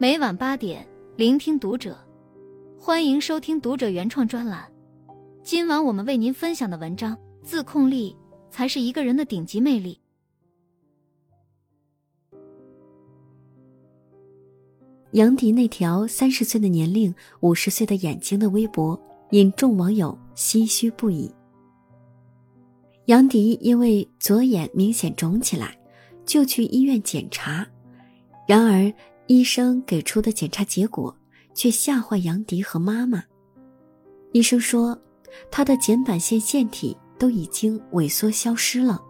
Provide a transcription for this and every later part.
每晚八点，聆听读者，欢迎收听读者原创专栏。今晚我们为您分享的文章：自控力才是一个人的顶级魅力。杨迪那条三十岁的年龄、五十岁的眼睛的微博，引众网友唏嘘不已。杨迪因为左眼明显肿起来，就去医院检查，然而医生给出的检查结果却吓坏杨迪和妈妈。医生说，他的睑板腺腺体都已经萎缩消失了，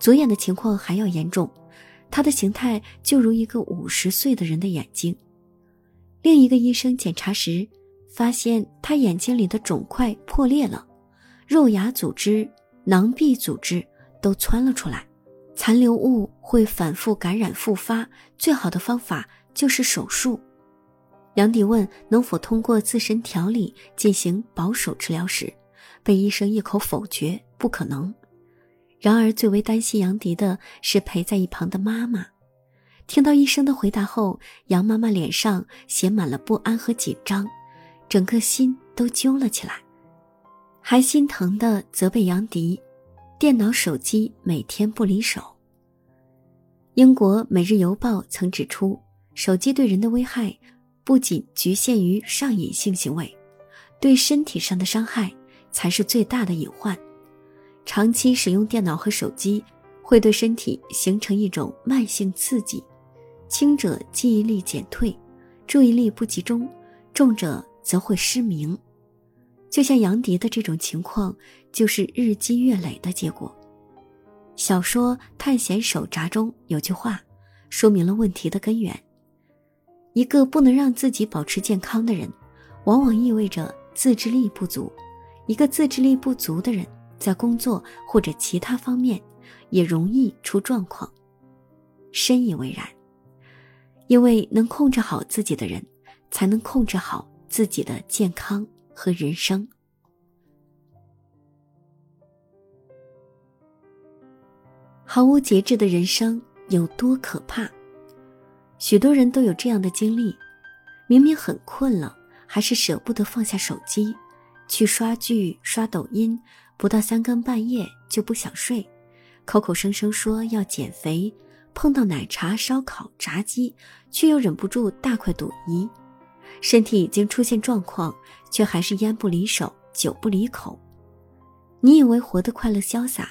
左眼的情况还要严重，他的形态就如一个五十岁的人的眼睛。另一个医生检查时，发现他眼睛里的肿块破裂了，肉芽组织。囊壁组织都窜了出来，残留物会反复感染复发，最好的方法就是手术。杨迪问能否通过自身调理进行保守治疗时，被医生一口否决，不可能。然而，最为担心杨迪的是陪在一旁的妈妈。听到医生的回答后，杨妈妈脸上写满了不安和紧张，整个心都揪了起来。还心疼的责备杨迪，电脑、手机每天不离手。英国《每日邮报》曾指出，手机对人的危害不仅局限于上瘾性行为，对身体上的伤害才是最大的隐患。长期使用电脑和手机，会对身体形成一种慢性刺激，轻者记忆力减退，注意力不集中；重者则会失明。就像杨迪的这种情况，就是日积月累的结果。小说《探险手札》中有句话，说明了问题的根源：一个不能让自己保持健康的人，往往意味着自制力不足；一个自制力不足的人，在工作或者其他方面也容易出状况。深以为然，因为能控制好自己的人，才能控制好自己的健康。和人生，毫无节制的人生有多可怕？许多人都有这样的经历：明明很困了，还是舍不得放下手机，去刷剧、刷抖音，不到三更半夜就不想睡，口口声声说要减肥，碰到奶茶、烧烤、炸鸡，却又忍不住大快朵颐。身体已经出现状况，却还是烟不离手，酒不离口。你以为活得快乐潇洒，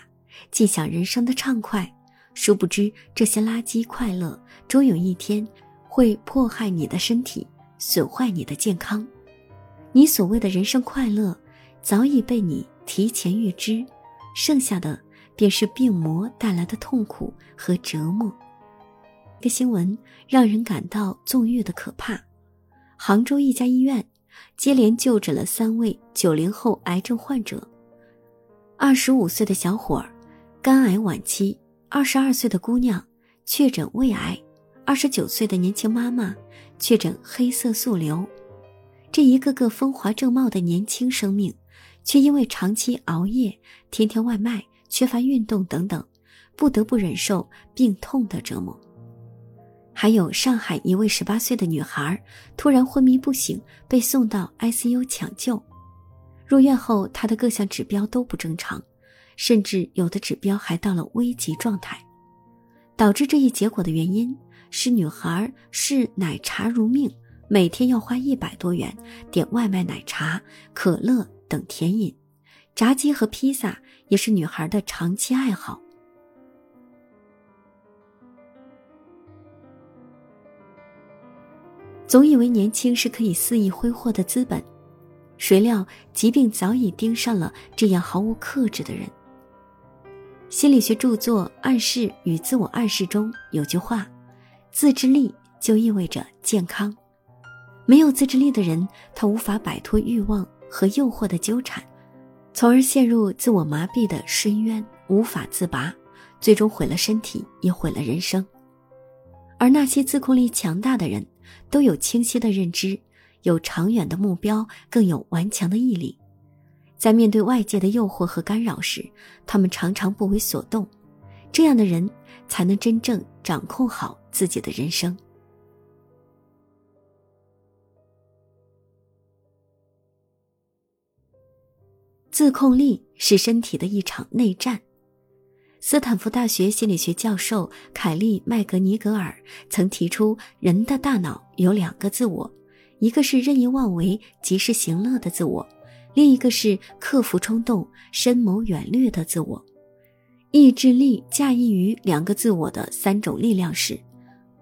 尽享人生的畅快，殊不知这些垃圾快乐，终有一天会迫害你的身体，损坏你的健康。你所谓的人生快乐，早已被你提前预知，剩下的便是病魔带来的痛苦和折磨。这新闻让人感到纵欲的可怕。杭州一家医院接连就诊了三位九零后癌症患者：二十五岁的小伙儿肝癌晚期，二十二岁的姑娘确诊胃癌，二十九岁的年轻妈妈确诊黑色素瘤。这一个个风华正茂的年轻生命，却因为长期熬夜、天天外卖、缺乏运动等等，不得不忍受病痛的折磨。还有上海一位十八岁的女孩，突然昏迷不醒，被送到 ICU 抢救。入院后，她的各项指标都不正常，甚至有的指标还到了危急状态。导致这一结果的原因是，女孩视奶茶如命，每天要花一百多元点外卖奶茶、可乐等甜饮，炸鸡和披萨也是女孩的长期爱好。总以为年轻是可以肆意挥霍的资本，谁料疾病早已盯上了这样毫无克制的人。心理学著作《暗示与自我暗示》中有句话：“自制力就意味着健康。”没有自制力的人，他无法摆脱欲望和诱惑的纠缠，从而陷入自我麻痹的深渊，无法自拔，最终毁了身体，也毁了人生。而那些自控力强大的人，都有清晰的认知，有长远的目标，更有顽强的毅力。在面对外界的诱惑和干扰时他们常常不为所动。这样的人才能真正掌控好自己的人生。自控力是身体的一场内战。斯坦福大学心理学教授凯利麦格尼格尔曾提出人的大脑有两个自我一个是任意妄为及时行乐的自我另一个是克服冲动、深谋远虑的自我。意志力驾驭于两个自我的三种力量是：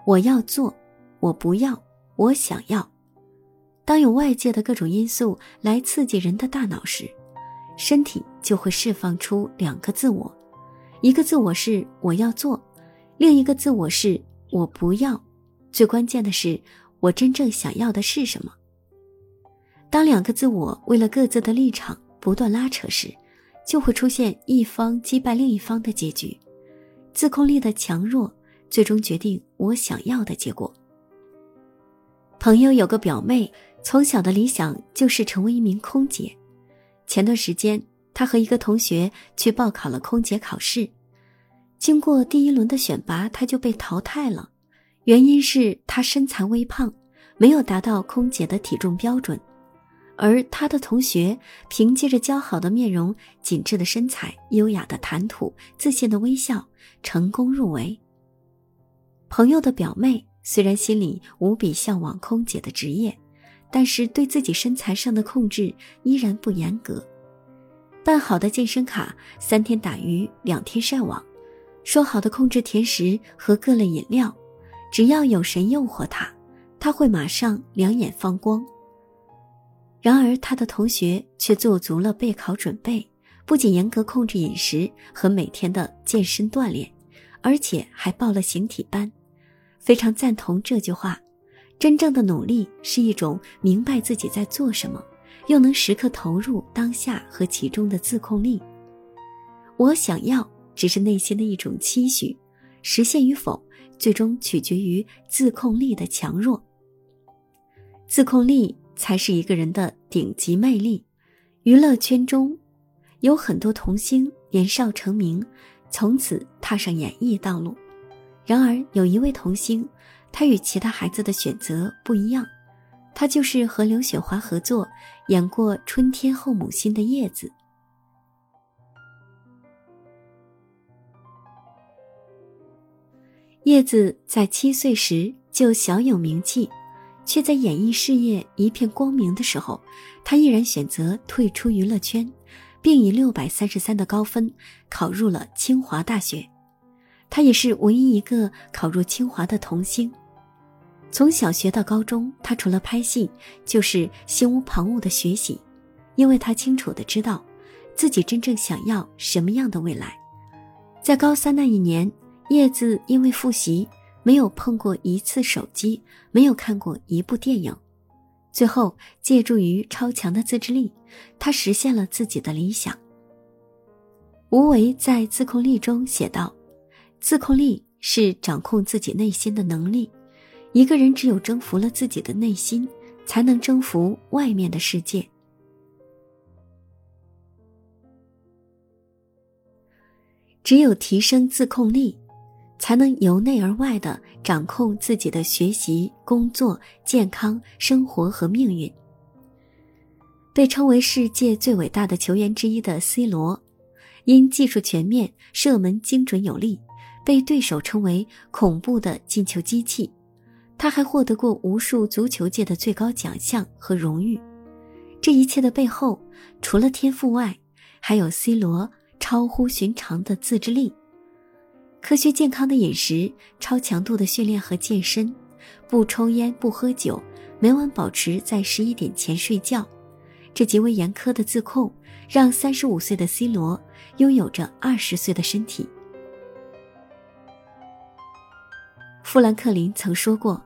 我要做，我不要，我想要。当有外界的各种因素来刺激人的大脑时，身体就会释放出两个自我，一个自我是我要做，另一个自我是我不要。最关键的是，我真正想要的是什么？当两个自我为了各自的立场不断拉扯时，就会出现一方击败另一方的结局。自控力的强弱，最终决定我想要的结果。朋友有个表妹。从小的理想就是成为一名空姐。前段时间，她和一个同学去报考了空姐考试，经过第一轮的选拔，她就被淘汰了。原因是她身材微胖，没有达到空姐的体重标准。而他的同学凭借着姣好的面容、紧致的身材、优雅的谈吐、自信的微笑，成功入围。朋友的表妹虽然心里无比向往空姐的职业。但是对自己身材上的控制依然不严格，办好的健身卡，三天打鱼两天晒网，说好的控制甜食和各类饮料，只要有谁诱惑他，他会马上两眼放光。然而他的同学却做足了备考准备，不仅严格控制饮食和每天的健身锻炼，而且还报了形体班，非常赞同这句话。真正的努力是一种明白自己在做什么，又能时刻投入当下和其中的自控力。我想要只是内心的一种期许，实现与否，最终取决于自控力的强弱。自控力才是一个人的顶级魅力。娱乐圈中，有很多童星年少成名，从此踏上演艺道路。然而，有一位童星。他与其他孩子的选择不一样，他就是和刘雪华合作演过《春天后母心》的叶子。叶子在七岁时就小有名气，却在演艺事业一片光明的时候，他毅然选择退出娱乐圈，并以六百三十三的高分考入了清华大学。他也是唯一一个考入清华的童星。从小学到高中，他除了拍戏，就是心无旁骛的学习，因为他清楚的知道，自己真正想要什么样的未来。在高三那一年，叶子因为复习，没有碰过一次手机，没有看过一部电影，最后借助于超强的自制力，他实现了自己的理想。吴为在《自控力》中写道：“自控力是掌控自己内心的能力。”一个人只有征服了自己的内心，才能征服外面的世界。只有提升自控力，才能由内而外的掌控自己的学习、工作、健康、生活和命运。被称为世界最伟大的球员之一的 C 罗，因技术全面、射门精准有力，被对手称为“恐怖的进球机器”。他还获得过无数足球界的最高奖项和荣誉，这一切的背后，除了天赋外，还有 C 罗超乎寻常的自制力、科学健康的饮食、超强度的训练和健身，不抽烟不喝酒，每晚保持在十一点前睡觉。这极为严苛的自控，让三十五岁的 C 罗拥有着二十岁的身体。富兰克林曾说过。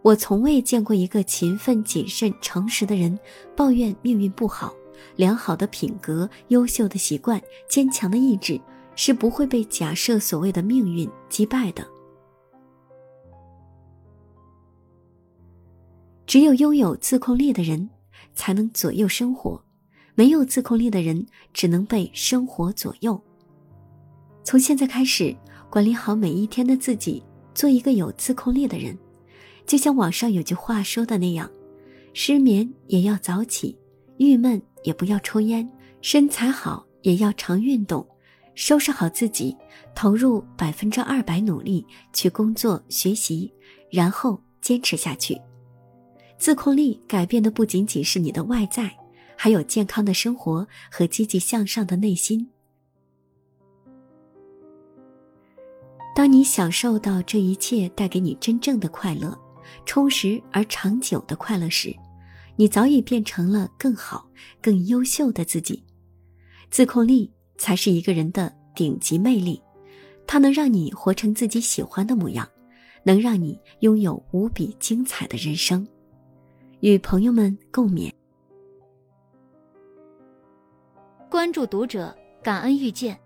我从未见过一个勤奋、谨慎、诚实的人抱怨命运不好。良好的品格、优秀的习惯、坚强的意志是不会被假设所谓的命运击败的。只有拥有自控力的人，才能左右生活；没有自控力的人，只能被生活左右。从现在开始，管理好每一天的自己，做一个有自控力的人。就像网上有句话说的那样，失眠也要早起，郁闷也不要抽烟，身材好也要常运动，收拾好自己，投入百分之二百努力去工作学习，然后坚持下去。自控力改变的不仅仅是你的外在，还有健康的生活和积极向上的内心。当你享受到这一切带给你真正的快乐、充实而长久的快乐时，你早已变成了更好、更优秀的自己。自控力才是一个人的顶级魅力，它能让你活成自己喜欢的模样，能让你拥有无比精彩的人生。与朋友们共勉。关注读者，感恩遇见。